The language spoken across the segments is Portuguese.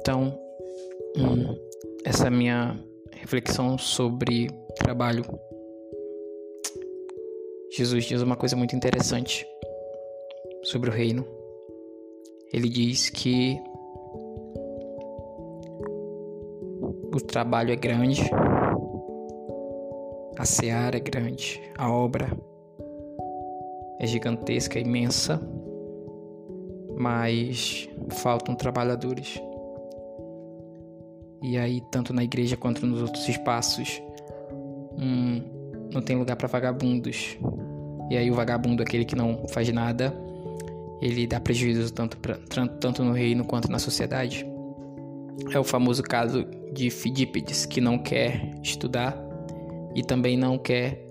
Então, hum, essa é minha reflexão sobre trabalho. Jesus diz uma coisa muito interessante sobre o reino. Ele diz que o trabalho é grande, a seara é grande, a obra é gigantesca, imensa, mas faltam trabalhadores. E aí, tanto na igreja quanto nos outros espaços, hum, não tem lugar para vagabundos. E aí, o vagabundo, aquele que não faz nada, ele dá prejuízo tanto, pra, tanto no reino quanto na sociedade. É o famoso caso de Fidípides, que não quer estudar e também não quer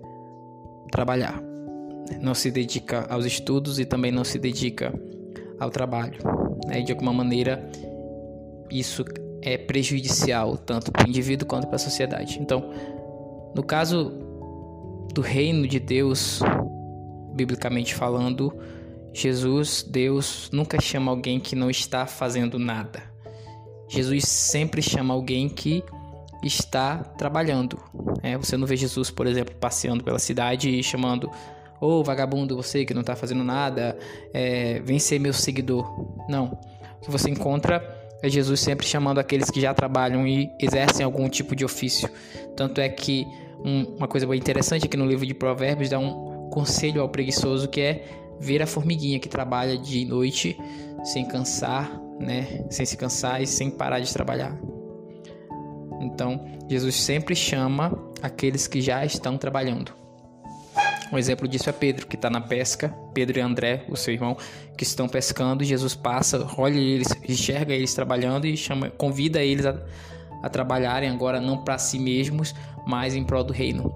trabalhar. Não se dedica aos estudos e também não se dedica ao trabalho. Né? De alguma maneira, isso é prejudicial tanto para o indivíduo quanto para a sociedade. Então, no caso do reino de Deus, biblicamente falando, Jesus, Deus, nunca chama alguém que não está fazendo nada. Jesus sempre chama alguém que está trabalhando. É, você não vê Jesus, por exemplo, passeando pela cidade e chamando: Ô oh, vagabundo, você que não está fazendo nada, é, vem ser meu seguidor. Não. O que você encontra é Jesus sempre chamando aqueles que já trabalham e exercem algum tipo de ofício. Tanto é que um, uma coisa bem interessante aqui no livro de Provérbios dá um conselho ao preguiçoso que é ver a formiguinha que trabalha de noite sem cansar, né? Sem se cansar e sem parar de trabalhar. Então, Jesus sempre chama aqueles que já estão trabalhando. Um exemplo disso é Pedro, que está na pesca. Pedro e André, o seu irmão, que estão pescando. Jesus passa, olha eles, enxerga eles trabalhando e chama, convida eles a, a trabalharem agora não para si mesmos, mas em prol do reino.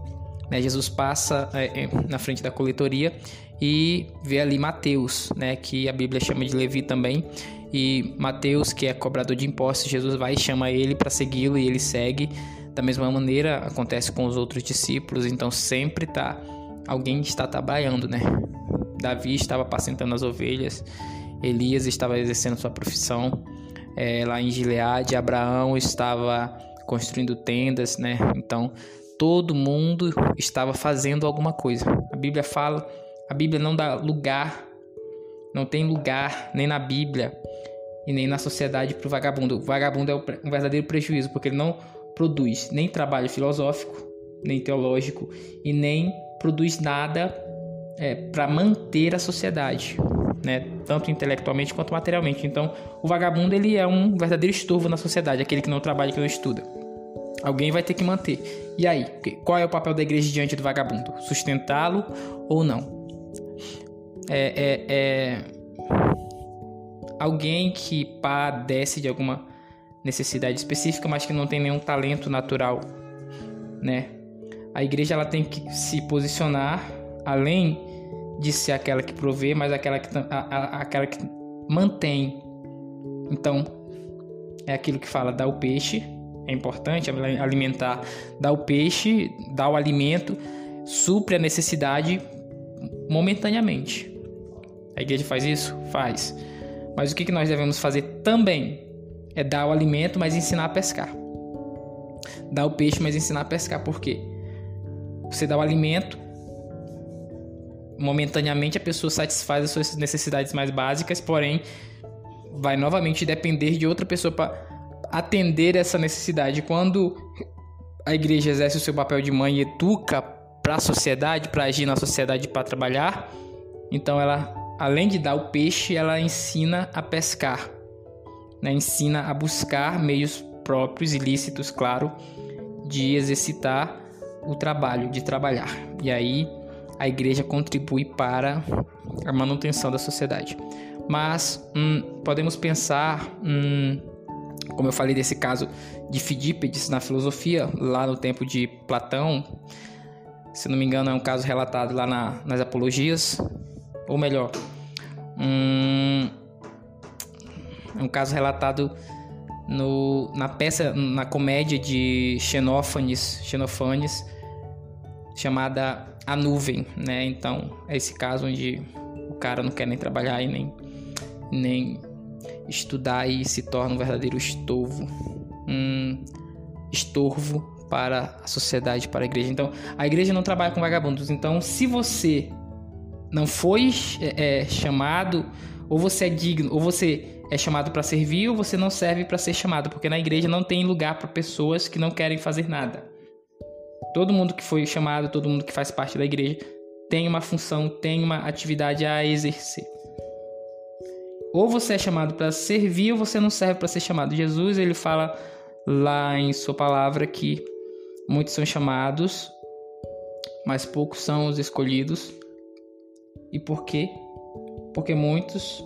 Né? Jesus passa é, é, na frente da coletoria e vê ali Mateus, né, que a Bíblia chama de Levi também. E Mateus, que é cobrador de impostos, Jesus vai e chama ele para segui-lo e ele segue. Da mesma maneira acontece com os outros discípulos, então sempre tá alguém está trabalhando, né? Davi estava apacentando as ovelhas, Elias estava exercendo sua profissão é, lá em Gileade, Abraão estava construindo tendas, né? Então todo mundo estava fazendo alguma coisa. A Bíblia fala, a Bíblia não dá lugar, não tem lugar nem na Bíblia e nem na sociedade para o vagabundo. O vagabundo é um verdadeiro prejuízo porque ele não produz nem trabalho filosófico, nem teológico e nem produz nada é, para manter a sociedade, né? tanto intelectualmente quanto materialmente. Então, o vagabundo ele é um verdadeiro estorvo na sociedade, aquele que não trabalha, que não estuda. Alguém vai ter que manter. E aí, qual é o papel da igreja diante do vagabundo? Sustentá-lo ou não? É, é, é, alguém que padece de alguma necessidade específica, mas que não tem nenhum talento natural, né? A igreja ela tem que se posicionar além de ser aquela que provê, mas aquela que, a, a, aquela que mantém. Então, é aquilo que fala, dá o peixe, é importante alimentar, dá o peixe, dá o alimento, supre a necessidade momentaneamente. A igreja faz isso? Faz. Mas o que nós devemos fazer também é dar o alimento, mas ensinar a pescar. Dar o peixe, mas ensinar a pescar. Por quê? Você dá o alimento, momentaneamente a pessoa satisfaz as suas necessidades mais básicas, porém vai novamente depender de outra pessoa para atender essa necessidade. Quando a igreja exerce o seu papel de mãe e educa para a sociedade, para agir na sociedade, para trabalhar, então ela, além de dar o peixe, ela ensina a pescar, né? ensina a buscar meios próprios, ilícitos, claro, de exercitar o trabalho de trabalhar. E aí a igreja contribui para a manutenção da sociedade. Mas hum, podemos pensar, hum, como eu falei desse caso de Fidípedes na filosofia, lá no tempo de Platão, se não me engano é um caso relatado lá na, nas Apologias, ou melhor, hum, é um caso relatado no, na peça, na comédia de Xenófanes, Xenofanes, chamada A Nuvem, né? Então, é esse caso onde o cara não quer nem trabalhar e nem, nem estudar e se torna um verdadeiro estorvo, um estorvo para a sociedade, para a igreja. Então, a igreja não trabalha com vagabundos. Então, se você não foi é, é chamado, ou você é digno, ou você é chamado para servir, ou você não serve para ser chamado, porque na igreja não tem lugar para pessoas que não querem fazer nada. Todo mundo que foi chamado, todo mundo que faz parte da igreja tem uma função, tem uma atividade a exercer. Ou você é chamado para servir ou você não serve para ser chamado. Jesus ele fala lá em sua palavra que muitos são chamados, mas poucos são os escolhidos. E por quê? Porque muitos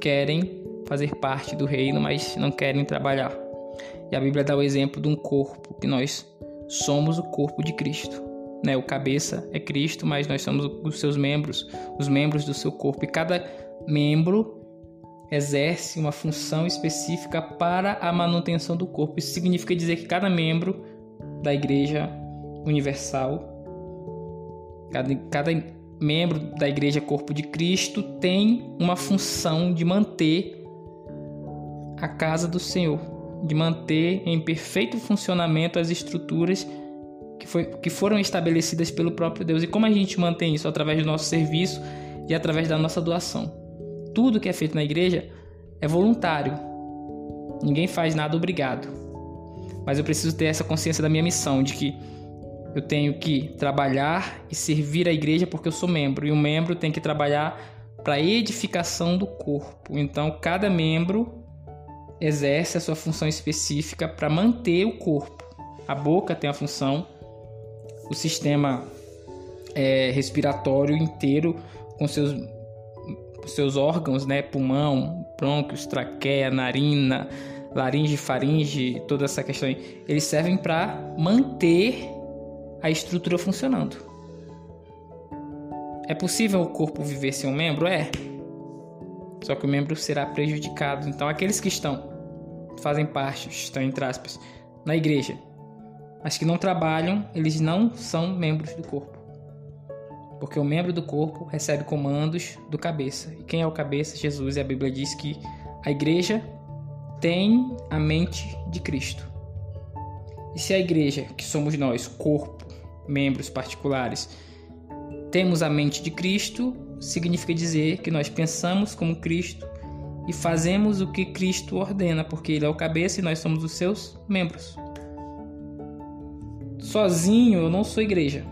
querem fazer parte do reino, mas não querem trabalhar. E a Bíblia dá o exemplo de um corpo, que nós somos o corpo de Cristo. Né? O cabeça é Cristo, mas nós somos os seus membros, os membros do seu corpo. E cada membro exerce uma função específica para a manutenção do corpo. Isso significa dizer que cada membro da Igreja Universal, cada, cada membro da Igreja Corpo de Cristo tem uma função de manter a casa do Senhor, de manter em perfeito funcionamento as estruturas que, foi, que foram estabelecidas pelo próprio Deus. E como a gente mantém isso? Através do nosso serviço e através da nossa doação. Tudo que é feito na igreja é voluntário. Ninguém faz nada obrigado. Mas eu preciso ter essa consciência da minha missão, de que eu tenho que trabalhar e servir a igreja porque eu sou membro. E o membro tem que trabalhar para a edificação do corpo. Então, cada membro exerce a sua função específica para manter o corpo. A boca tem a função, o sistema é, respiratório inteiro com seus seus órgãos, né, pulmão, brônquios, traqueia, narina, laringe, faringe, toda essa questão, aí, eles servem para manter a estrutura funcionando. É possível o corpo viver sem um membro? É. Só que o membro será prejudicado. Então, aqueles que estão, fazem parte, estão entre aspas, na igreja, mas que não trabalham, eles não são membros do corpo porque o membro do corpo recebe comandos do cabeça. E quem é o cabeça? Jesus. E a Bíblia diz que a igreja tem a mente de Cristo. E se a igreja, que somos nós, corpo, membros particulares, temos a mente de Cristo, significa dizer que nós pensamos como Cristo e fazemos o que Cristo ordena, porque Ele é o cabeça e nós somos os seus membros. Sozinho eu não sou igreja.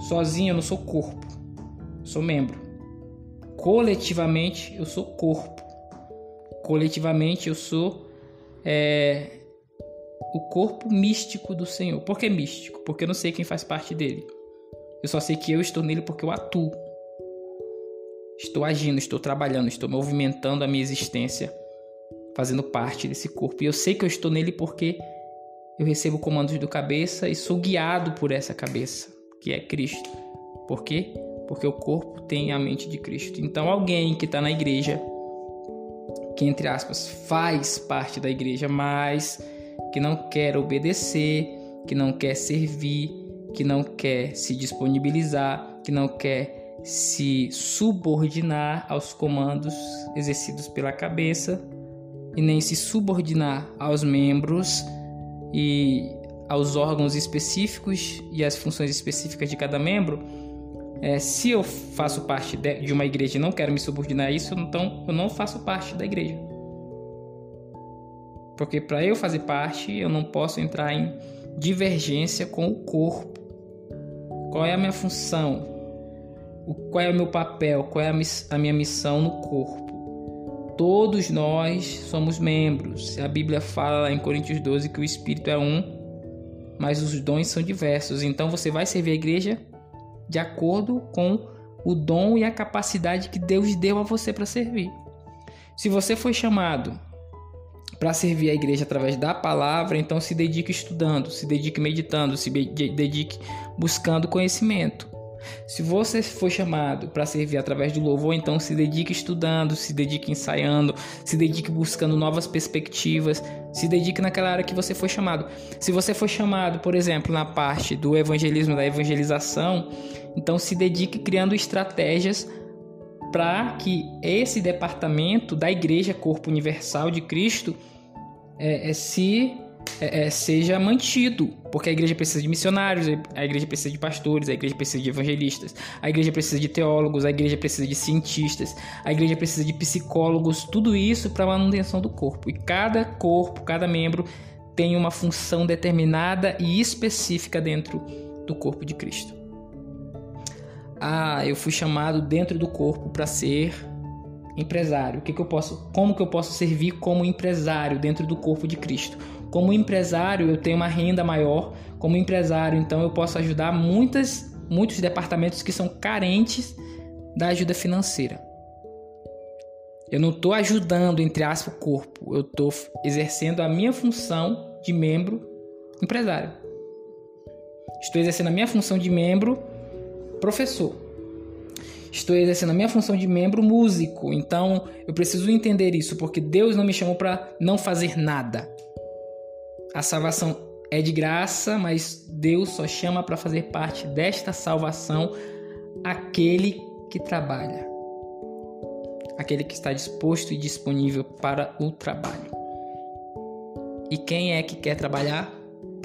Sozinho eu não sou corpo, sou membro. Coletivamente eu sou corpo. Coletivamente eu sou é, o corpo místico do Senhor. Por que místico? Porque eu não sei quem faz parte dele. Eu só sei que eu estou nele porque eu atuo. Estou agindo, estou trabalhando, estou movimentando a minha existência, fazendo parte desse corpo. E eu sei que eu estou nele porque eu recebo comandos do cabeça e sou guiado por essa cabeça que é Cristo. Por quê? Porque o corpo tem a mente de Cristo. Então, alguém que está na igreja, que entre aspas faz parte da igreja, mas que não quer obedecer, que não quer servir, que não quer se disponibilizar, que não quer se subordinar aos comandos exercidos pela cabeça e nem se subordinar aos membros e aos órgãos específicos e às funções específicas de cada membro, é, se eu faço parte de uma igreja e não quero me subordinar a isso, então eu não faço parte da igreja. Porque para eu fazer parte, eu não posso entrar em divergência com o corpo. Qual é a minha função? Qual é o meu papel? Qual é a minha missão no corpo? Todos nós somos membros. A Bíblia fala lá em Coríntios 12 que o Espírito é um mas os dons são diversos. Então você vai servir a igreja de acordo com o dom e a capacidade que Deus deu a você para servir. Se você foi chamado para servir a igreja através da palavra, então se dedique estudando, se dedique meditando, se dedique buscando conhecimento. Se você foi chamado para servir através do louvor, então se dedique estudando, se dedique ensaiando, se dedique buscando novas perspectivas, se dedique naquela área que você foi chamado. Se você foi chamado, por exemplo, na parte do evangelismo, da evangelização, então se dedique criando estratégias para que esse departamento da Igreja Corpo Universal de Cristo é, é, se é, é, seja mantido, porque a igreja precisa de missionários, a igreja precisa de pastores, a igreja precisa de evangelistas, a igreja precisa de teólogos, a igreja precisa de cientistas, a igreja precisa de psicólogos, tudo isso para a manutenção do corpo. E cada corpo, cada membro tem uma função determinada e específica dentro do corpo de Cristo. Ah, eu fui chamado dentro do corpo para ser empresário. O que, que eu posso, como que eu posso servir como empresário dentro do corpo de Cristo? Como empresário, eu tenho uma renda maior. Como empresário, então eu posso ajudar muitas, muitos departamentos que são carentes da ajuda financeira. Eu não estou ajudando, entre aspas, o corpo. Eu estou exercendo a minha função de membro empresário. Estou exercendo a minha função de membro professor estou exercendo a minha função de membro músico. Então, eu preciso entender isso, porque Deus não me chamou para não fazer nada. A salvação é de graça, mas Deus só chama para fazer parte desta salvação aquele que trabalha. Aquele que está disposto e disponível para o trabalho. E quem é que quer trabalhar?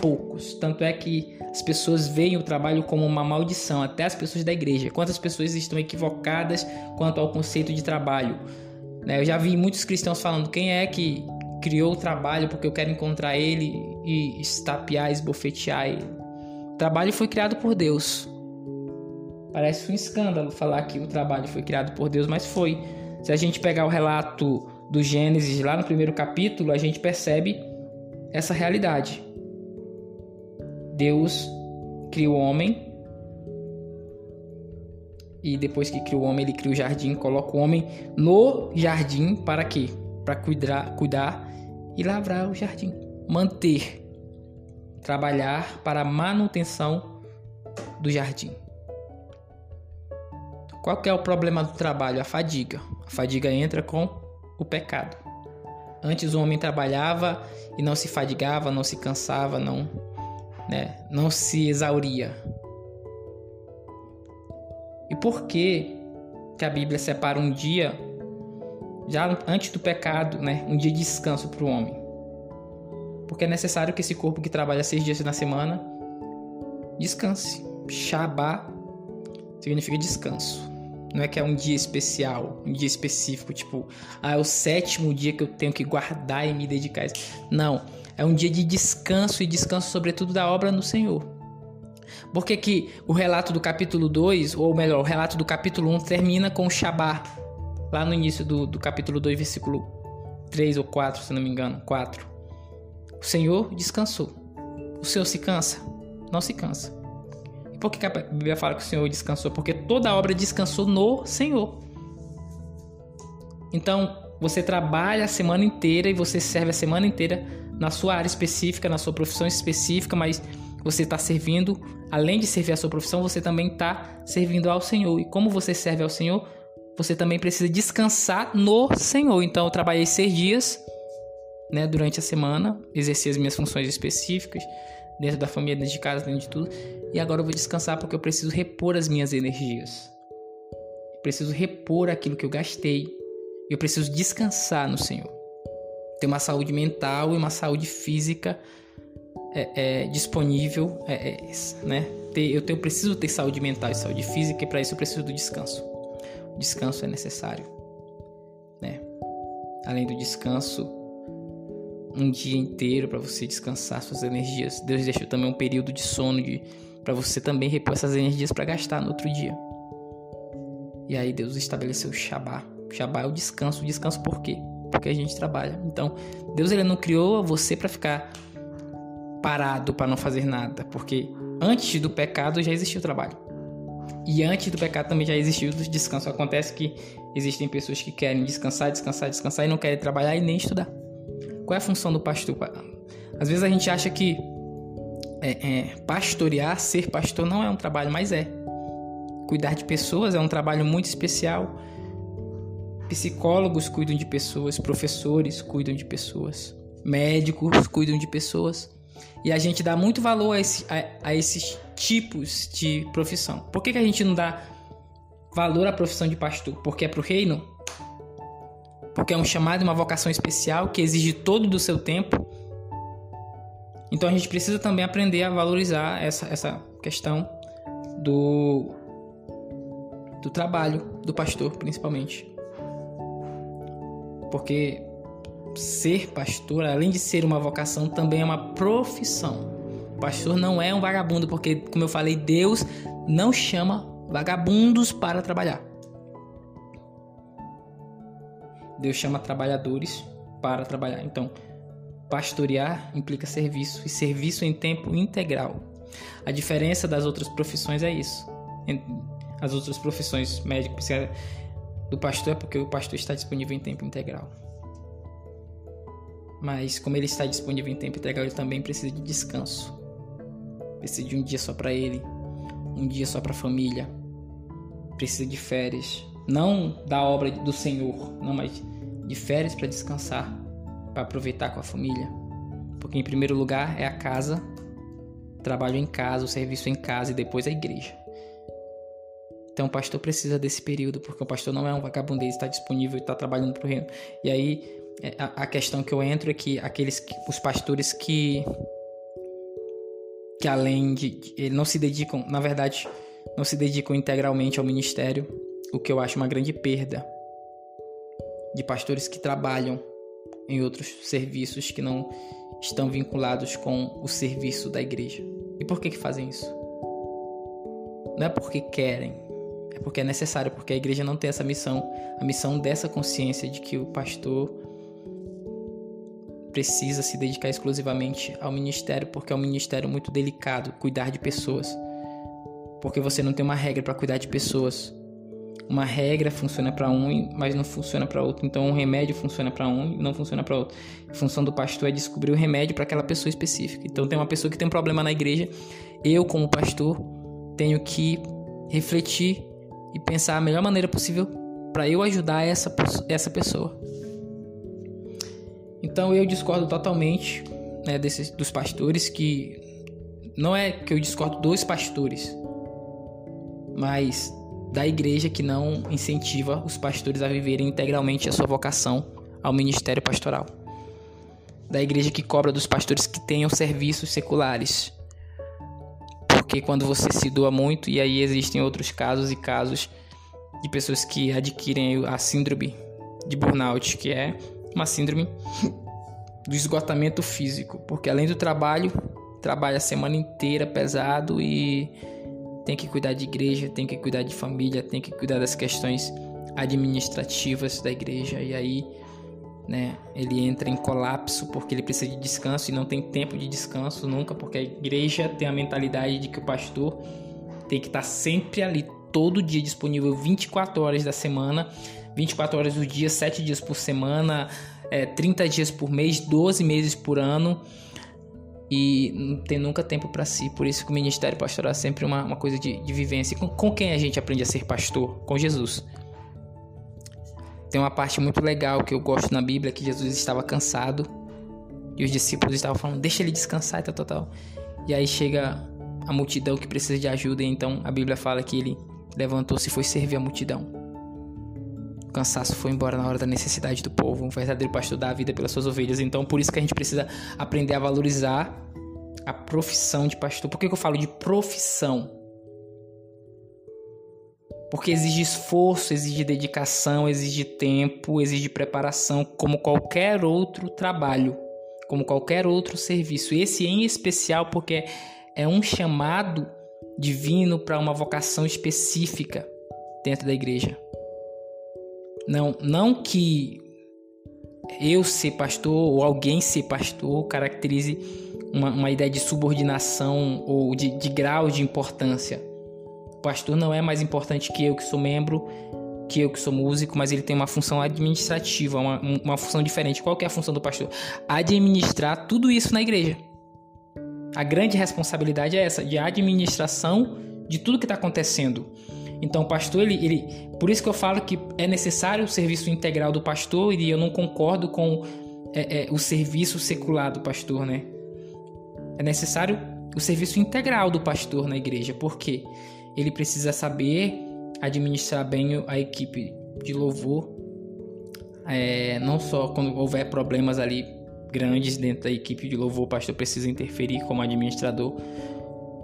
Poucos. Tanto é que as pessoas veem o trabalho como uma maldição, até as pessoas da igreja. Quantas pessoas estão equivocadas quanto ao conceito de trabalho? Né? Eu já vi muitos cristãos falando: quem é que criou o trabalho porque eu quero encontrar ele e estapear, esbofetear ele? O trabalho foi criado por Deus. Parece um escândalo falar que o trabalho foi criado por Deus, mas foi. Se a gente pegar o relato do Gênesis lá no primeiro capítulo, a gente percebe essa realidade. Deus criou o homem e depois que criou o homem, ele cria o jardim, coloca o homem no jardim para quê? Para cuidar, cuidar e lavrar o jardim, manter, trabalhar para a manutenção do jardim. Qual que é o problema do trabalho? A fadiga. A fadiga entra com o pecado. Antes o homem trabalhava e não se fadigava, não se cansava, não né? não se exauria. E por que, que a Bíblia separa um dia, já antes do pecado, né? um dia de descanso para o homem? Porque é necessário que esse corpo que trabalha seis dias na semana descanse. Shabá significa descanso. Não é que é um dia especial, um dia específico, tipo, ah, é o sétimo dia que eu tenho que guardar e me dedicar. Não é um dia de descanso e descanso, sobretudo, da obra no Senhor. Por que, o relato do capítulo 2, ou melhor, o relato do capítulo 1 termina com o Shabá, lá no início do, do capítulo 2, versículo 3 ou 4, se não me engano, 4. O Senhor descansou. O Senhor se cansa? Não se cansa. E por que, que a Bíblia fala que o Senhor descansou? Porque toda a obra descansou no Senhor. Então, você trabalha a semana inteira e você serve a semana inteira na sua área específica, na sua profissão específica, mas você está servindo, além de servir a sua profissão, você também está servindo ao Senhor. E como você serve ao Senhor, você também precisa descansar no Senhor. Então, eu trabalhei seis dias né, durante a semana, exerci as minhas funções específicas, dentro da família, dentro de casa, dentro de tudo. E agora eu vou descansar porque eu preciso repor as minhas energias. Eu preciso repor aquilo que eu gastei. Eu preciso descansar no Senhor ter uma saúde mental e uma saúde física é, é, disponível, é, é né? Eu, tenho, eu preciso ter saúde mental e saúde física e para isso eu preciso do descanso. O descanso é necessário, né? Além do descanso, um dia inteiro para você descansar suas energias. Deus deixou também um período de sono de para você também repor essas energias para gastar no outro dia. E aí Deus estabeleceu o Shabá. O Shabá é o descanso. O descanso por quê? Porque a gente trabalha. Então, Deus ele não criou você para ficar parado, para não fazer nada, porque antes do pecado já existiu o trabalho. E antes do pecado também já existiu o descanso. Acontece que existem pessoas que querem descansar, descansar, descansar e não querem trabalhar e nem estudar. Qual é a função do pastor? Às vezes a gente acha que é, é, pastorear, ser pastor não é um trabalho, mas é. Cuidar de pessoas é um trabalho muito especial Psicólogos cuidam de pessoas, professores cuidam de pessoas, médicos cuidam de pessoas. E a gente dá muito valor a, esse, a, a esses tipos de profissão. Por que, que a gente não dá valor à profissão de pastor? Porque é para o reino? Porque é um chamado uma vocação especial que exige todo do seu tempo? Então a gente precisa também aprender a valorizar essa, essa questão do, do trabalho do pastor, principalmente. Porque ser pastor, além de ser uma vocação, também é uma profissão. O pastor não é um vagabundo, porque, como eu falei, Deus não chama vagabundos para trabalhar. Deus chama trabalhadores para trabalhar. Então, pastorear implica serviço e serviço em tempo integral. A diferença das outras profissões é isso. As outras profissões, médico, psiquiatra, do pastor é porque o pastor está disponível em tempo integral. Mas como ele está disponível em tempo integral, ele também precisa de descanso. Precisa de um dia só para ele, um dia só para a família. Precisa de férias, não da obra do Senhor, não, mas de férias para descansar, para aproveitar com a família. Porque em primeiro lugar é a casa, trabalho em casa, o serviço em casa e depois a igreja. Então o pastor precisa desse período, porque o pastor não é um vagabundês, está disponível e está trabalhando para o reino. E aí é, a, questão que eu entro é que aqueles que, os pastores que que além de, de não se dedicam, na verdade, não se dedicam integralmente ao ministério, o que eu acho uma grande perda de pastores que trabalham em outros serviços que não estão vinculados com o serviço da igreja. E por que que fazem isso? Não é porque querem, é porque é necessário, porque a igreja não tem essa missão, a missão dessa consciência de que o pastor precisa se dedicar exclusivamente ao ministério, porque é um ministério muito delicado cuidar de pessoas. Porque você não tem uma regra para cuidar de pessoas. Uma regra funciona para um, mas não funciona para outro. Então, um remédio funciona para um e não funciona para outro. A função do pastor é descobrir o remédio para aquela pessoa específica. Então, tem uma pessoa que tem um problema na igreja. Eu, como pastor, tenho que refletir e pensar a melhor maneira possível para eu ajudar essa, essa pessoa. Então eu discordo totalmente né, desses, dos pastores que. Não é que eu discordo dos pastores, mas da igreja que não incentiva os pastores a viverem integralmente a sua vocação ao ministério pastoral. Da igreja que cobra dos pastores que tenham serviços seculares. Porque quando você se doa muito, e aí existem outros casos e casos de pessoas que adquirem a síndrome de burnout, que é uma síndrome do esgotamento físico, porque além do trabalho, trabalha a semana inteira pesado e tem que cuidar de igreja, tem que cuidar de família, tem que cuidar das questões administrativas da igreja. E aí, né, ele entra em colapso porque ele precisa de descanso e não tem tempo de descanso nunca, porque a igreja tem a mentalidade de que o pastor tem que estar sempre ali todo dia disponível 24 horas da semana 24 horas do dia, 7 dias por semana, é, 30 dias por mês, 12 meses por ano e não tem nunca tempo para si. Por isso que o ministério pastoral é sempre uma, uma coisa de, de vivência. Com, com quem a gente aprende a ser pastor? Com Jesus. Tem uma parte muito legal que eu gosto na Bíblia que Jesus estava cansado e os discípulos estavam falando: deixa ele descansar e tal, tal, tal. E aí chega a multidão que precisa de ajuda, e então a Bíblia fala que ele levantou-se e foi servir a multidão. O cansaço foi embora na hora da necessidade do povo. Um verdadeiro pastor dá a vida pelas suas ovelhas. Então, por isso que a gente precisa aprender a valorizar a profissão de pastor. Por que, que eu falo de profissão? Porque exige esforço, exige dedicação, exige tempo, exige preparação, como qualquer outro trabalho, como qualquer outro serviço. Esse em especial porque é um chamado divino para uma vocação específica dentro da igreja. Não, não que eu ser pastor ou alguém ser pastor caracterize uma, uma ideia de subordinação ou de, de grau de importância. Pastor não é mais importante que eu que sou membro, que eu que sou músico, mas ele tem uma função administrativa, uma, uma função diferente. Qual que é a função do pastor? Administrar tudo isso na igreja. A grande responsabilidade é essa, de administração de tudo que está acontecendo. Então, o pastor, ele, ele, por isso que eu falo que é necessário o serviço integral do pastor e eu não concordo com é, é, o serviço secular do pastor, né? É necessário o serviço integral do pastor na igreja, porque ele precisa saber administrar bem a equipe de louvor, é, não só quando houver problemas ali grandes dentro da equipe de louvor, o pastor precisa interferir como administrador.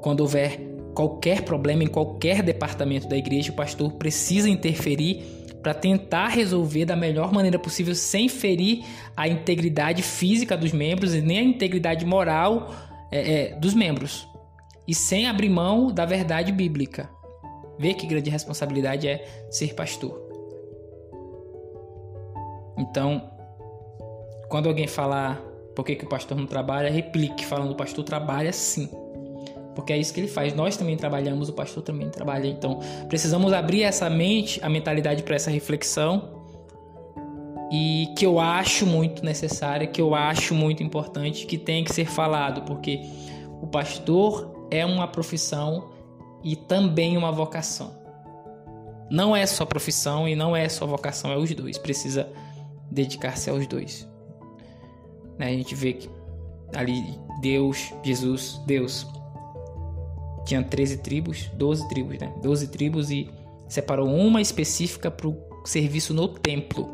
Quando houver qualquer problema em qualquer departamento da igreja, o pastor precisa interferir para tentar resolver da melhor maneira possível, sem ferir a integridade física dos membros e nem a integridade moral é, é, dos membros, e sem abrir mão da verdade bíblica. Vê que grande responsabilidade é ser pastor. Então, quando alguém falar por que, que o pastor não trabalha, replique falando o pastor trabalha sim. Porque é isso que ele faz. Nós também trabalhamos, o pastor também trabalha. Então, precisamos abrir essa mente, a mentalidade para essa reflexão. E que eu acho muito necessária, que eu acho muito importante, que tem que ser falado, porque o pastor é uma profissão e também uma vocação. Não é só profissão e não é só vocação, é os dois. Precisa dedicar-se aos dois. Né? A gente vê que ali Deus, Jesus, Deus tinha 13 tribos, 12 tribos, né? 12 tribos e separou uma específica para o serviço no templo.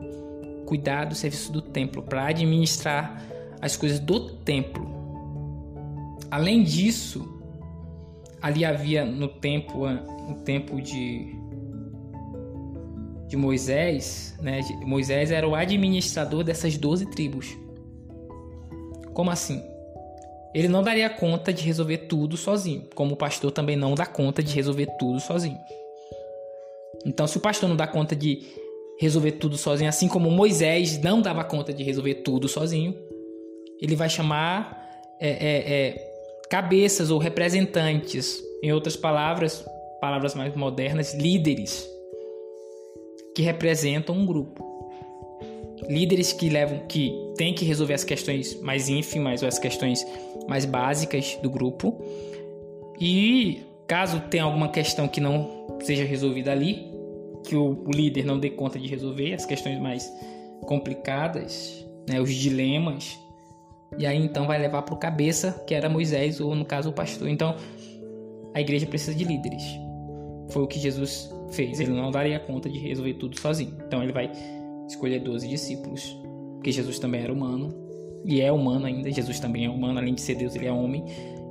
Cuidar do serviço do templo, para administrar as coisas do templo. Além disso, ali havia no tempo, no tempo de de Moisés, né? Moisés era o administrador dessas 12 tribos. Como assim? Ele não daria conta de resolver tudo sozinho, como o pastor também não dá conta de resolver tudo sozinho. Então, se o pastor não dá conta de resolver tudo sozinho, assim como Moisés não dava conta de resolver tudo sozinho, ele vai chamar é, é, é, cabeças ou representantes, em outras palavras, palavras mais modernas, líderes, que representam um grupo. Líderes que levam, que têm que resolver as questões mais ínfimas ou as questões mais básicas do grupo. E caso tenha alguma questão que não seja resolvida ali, que o, líder não dê conta de resolver, as questões mais complicadas, né, os dilemas, e aí então vai levar para o cabeça, que era Moisés, ou no caso o pastor. Então a igreja precisa de líderes. Foi o que Jesus fez. Ele não daria conta de resolver tudo sozinho. Então ele vai escolher 12 discípulos, porque Jesus também era humano e é humano ainda. Jesus também é humano, além de ser Deus, ele é homem.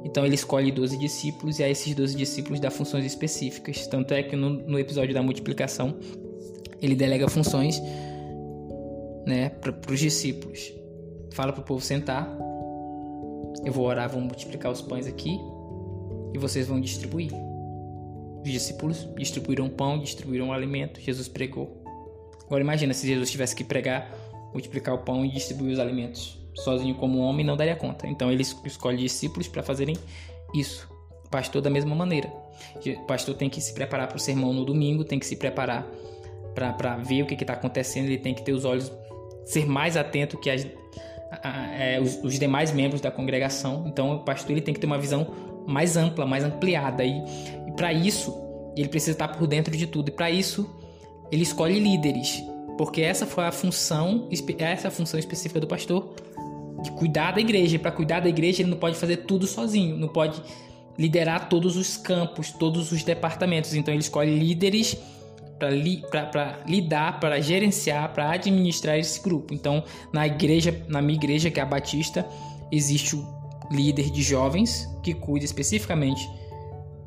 Então ele escolhe 12 discípulos e a esses 12 discípulos dá funções específicas. Tanto é que no, no episódio da multiplicação ele delega funções né, para os discípulos. Fala para o povo sentar. Eu vou orar, vou multiplicar os pães aqui e vocês vão distribuir. Os discípulos distribuíram pão, distribuíram alimento. Jesus pregou. Agora imagina se Jesus tivesse que pregar, multiplicar o pão e distribuir os alimentos sozinho como homem não daria conta. Então ele escolhe discípulos para fazerem isso. O pastor da mesma maneira. O pastor tem que se preparar para o sermão no domingo, tem que se preparar para ver o que está acontecendo, ele tem que ter os olhos, ser mais atento que as, é, os, os, demais membros da congregação. Então o pastor ele tem que ter uma visão mais ampla, mais ampliada. E, e para isso, ele precisa estar por dentro de tudo. E para isso, ele escolhe líderes. Porque essa foi a função, essa é a função específica do pastor de cuidar da igreja. Para cuidar da igreja, ele não pode fazer tudo sozinho, não pode liderar todos os campos, todos os departamentos. Então, ele escolhe líderes para li, lidar, para gerenciar, para administrar esse grupo. Então, na igreja, na minha igreja, que é a Batista, existe o líder de jovens que cuida especificamente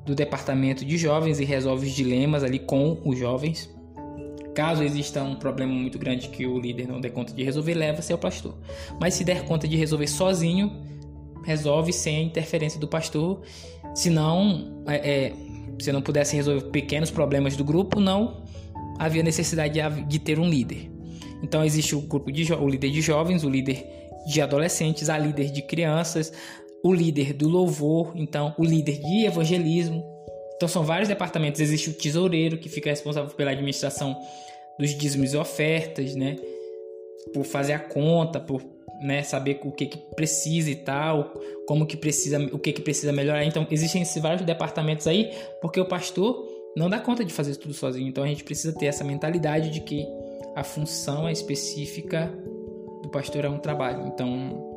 do departamento de jovens e resolve os dilemas ali com os jovens. Caso exista um problema muito grande que o líder não dê conta de resolver, leva-se ao pastor. Mas se der conta de resolver sozinho, resolve sem a interferência do pastor. Se não, é, é, se não pudesse resolver pequenos problemas do grupo, não havia necessidade de, ter um líder. Então existe o grupo de o líder de jovens, o líder de adolescentes, a líder de crianças, o líder do louvor, então o líder de evangelismo, então são vários departamentos. Existe o tesoureiro que fica responsável pela administração dos dízimos e ofertas, né? Por fazer a conta, por né, saber o que, que precisa e tal, como que precisa, o que, que precisa melhorar. Então existem esses vários departamentos aí, porque o pastor não dá conta de fazer tudo sozinho. Então a gente precisa ter essa mentalidade de que a função é específica do pastor é um trabalho. Então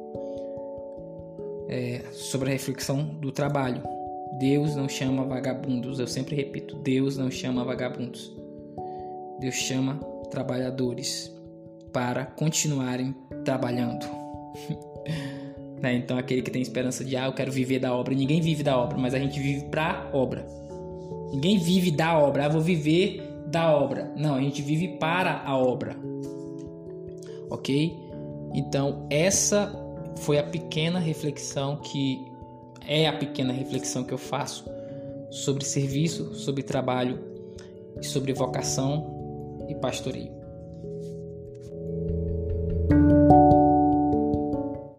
é, sobre a reflexão do trabalho. Deus não chama vagabundos. Eu sempre repito: Deus não chama vagabundos. Deus chama trabalhadores para continuarem trabalhando. né? Então, aquele que tem esperança de, ah, eu quero viver da obra. Ninguém vive da obra, mas a gente vive para obra. Ninguém vive da obra. Ah, vou viver da obra. Não, a gente vive para a obra. Ok? Então, essa foi a pequena reflexão que é a pequena reflexão que eu faço sobre serviço, sobre trabalho e sobre vocação e pastoreio.